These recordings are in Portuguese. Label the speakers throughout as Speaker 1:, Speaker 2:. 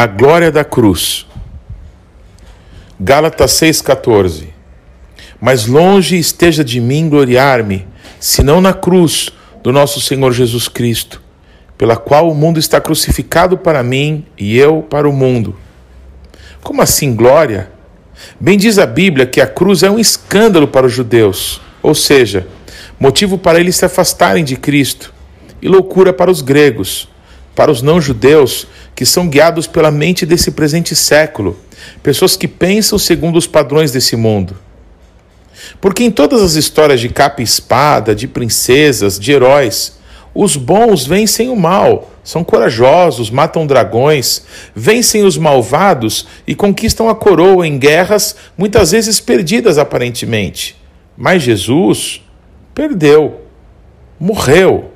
Speaker 1: A glória da cruz. Gálatas 6,14 Mas longe esteja de mim gloriar-me, senão na cruz do nosso Senhor Jesus Cristo, pela qual o mundo está crucificado para mim e eu para o mundo. Como assim glória? Bem diz a Bíblia que a cruz é um escândalo para os judeus, ou seja, motivo para eles se afastarem de Cristo, e loucura para os gregos, para os não-judeus que são guiados pela mente desse presente século, pessoas que pensam segundo os padrões desse mundo. Porque em todas as histórias de capa e espada, de princesas, de heróis, os bons vencem o mal, são corajosos, matam dragões, vencem os malvados e conquistam a coroa em guerras muitas vezes perdidas aparentemente. Mas Jesus perdeu, morreu.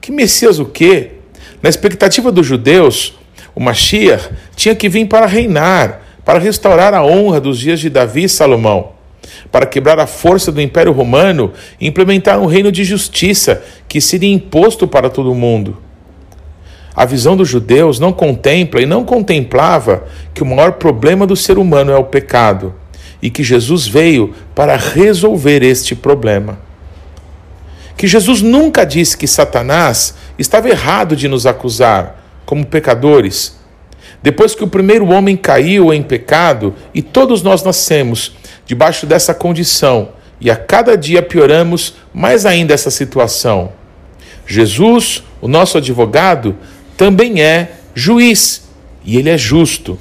Speaker 1: Que Messias o quê? Na expectativa dos judeus, o Mashiach tinha que vir para reinar, para restaurar a honra dos dias de Davi e Salomão, para quebrar a força do Império Romano e implementar um reino de justiça que seria imposto para todo o mundo. A visão dos judeus não contempla e não contemplava que o maior problema do ser humano é o pecado e que Jesus veio para resolver este problema. Que Jesus nunca disse que Satanás estava errado de nos acusar como pecadores. Depois que o primeiro homem caiu em pecado e todos nós nascemos debaixo dessa condição e a cada dia pioramos mais ainda essa situação. Jesus, o nosso advogado, também é juiz e ele é justo.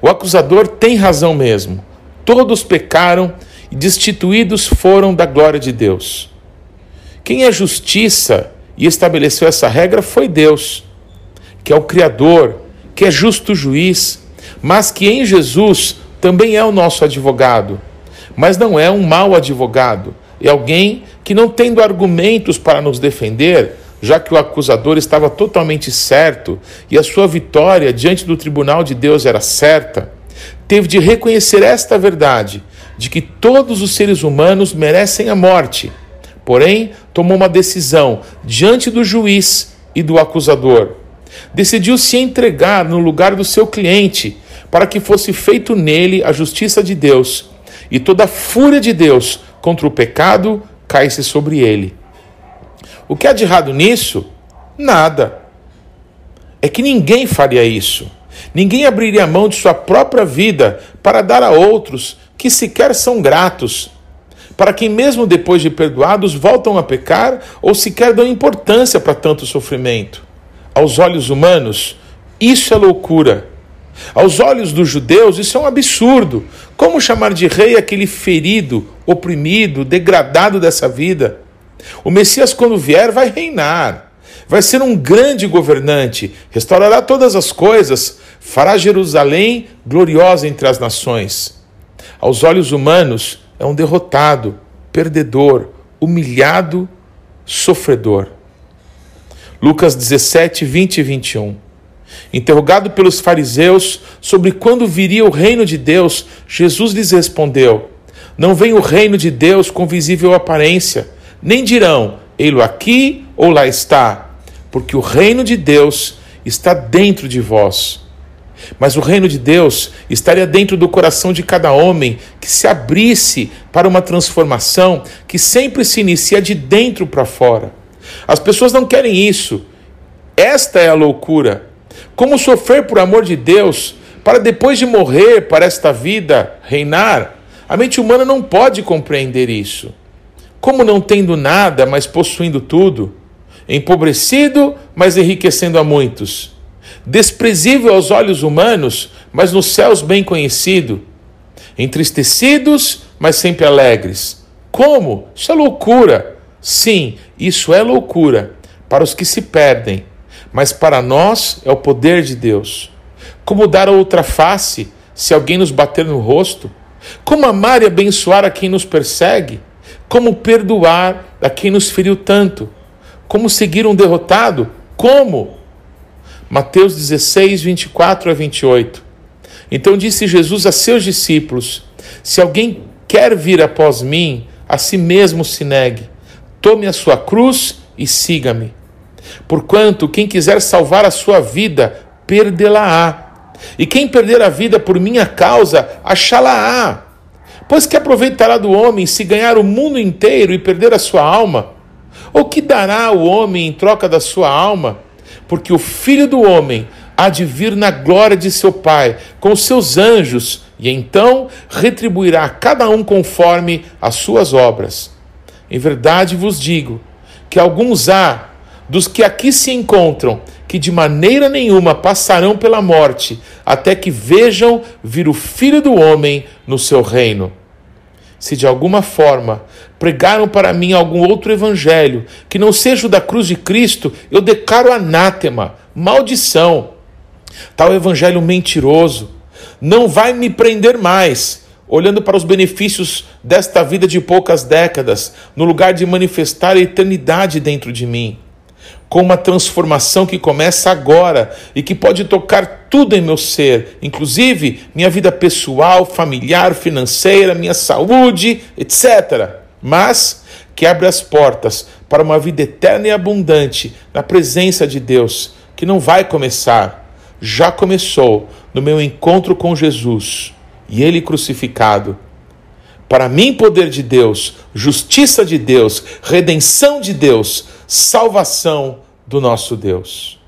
Speaker 1: O acusador tem razão mesmo. Todos pecaram e destituídos foram da glória de Deus. Quem é justiça e estabeleceu essa regra foi Deus, que é o Criador, que é justo juiz, mas que em Jesus também é o nosso advogado. Mas não é um mau advogado, é alguém que, não tendo argumentos para nos defender, já que o acusador estava totalmente certo e a sua vitória diante do tribunal de Deus era certa, teve de reconhecer esta verdade, de que todos os seres humanos merecem a morte Porém, tomou uma decisão diante do juiz e do acusador. Decidiu se entregar no lugar do seu cliente, para que fosse feito nele a justiça de Deus, e toda a fúria de Deus contra o pecado caísse sobre ele. O que há de errado nisso? Nada. É que ninguém faria isso. Ninguém abriria mão de sua própria vida para dar a outros que sequer são gratos para quem, mesmo depois de perdoados, voltam a pecar ou sequer dão importância para tanto sofrimento. Aos olhos humanos, isso é loucura. Aos olhos dos judeus, isso é um absurdo. Como chamar de rei aquele ferido, oprimido, degradado dessa vida? O Messias, quando vier, vai reinar. Vai ser um grande governante, restaurará todas as coisas, fará Jerusalém gloriosa entre as nações. Aos olhos humanos, é um derrotado, perdedor, humilhado, sofredor. Lucas 17, 20 e 21. Interrogado pelos fariseus sobre quando viria o reino de Deus, Jesus lhes respondeu: Não vem o reino de Deus com visível aparência, nem dirão, ei-lo aqui ou lá está, porque o reino de Deus está dentro de vós. Mas o reino de Deus estaria dentro do coração de cada homem que se abrisse para uma transformação que sempre se inicia de dentro para fora. As pessoas não querem isso. Esta é a loucura. Como sofrer por amor de Deus para depois de morrer para esta vida reinar? A mente humana não pode compreender isso. Como não tendo nada, mas possuindo tudo, empobrecido, mas enriquecendo a muitos desprezível aos olhos humanos, mas nos céus bem conhecido, entristecidos, mas sempre alegres. Como? Isso é loucura. Sim, isso é loucura para os que se perdem, mas para nós é o poder de Deus. Como dar a outra face se alguém nos bater no rosto? Como amar e abençoar a quem nos persegue? Como perdoar a quem nos feriu tanto? Como seguir um derrotado? Como? Mateus 16, 24 a 28. Então disse Jesus a seus discípulos: Se alguém quer vir após mim, a si mesmo se negue, tome a sua cruz e siga-me. Porquanto quem quiser salvar a sua vida, perdê-la-á. E quem perder a vida por minha causa, achá-la-á. Pois que aproveitará do homem se ganhar o mundo inteiro e perder a sua alma? Ou que dará o homem em troca da sua alma? Porque o filho do homem há de vir na glória de seu Pai com seus anjos, e então retribuirá a cada um conforme as suas obras. Em verdade vos digo que alguns há dos que aqui se encontram que de maneira nenhuma passarão pela morte, até que vejam vir o Filho do Homem no seu reino. Se de alguma forma pregaram para mim algum outro evangelho que não seja o da cruz de Cristo, eu declaro anátema, maldição. Tal evangelho mentiroso não vai me prender mais, olhando para os benefícios desta vida de poucas décadas, no lugar de manifestar a eternidade dentro de mim com uma transformação que começa agora e que pode tocar tudo em meu ser, inclusive minha vida pessoal, familiar, financeira, minha saúde, etc. Mas que abre as portas para uma vida eterna e abundante na presença de Deus, que não vai começar, já começou no meu encontro com Jesus e Ele crucificado. Para mim, poder de Deus, justiça de Deus, redenção de Deus, salvação do nosso Deus.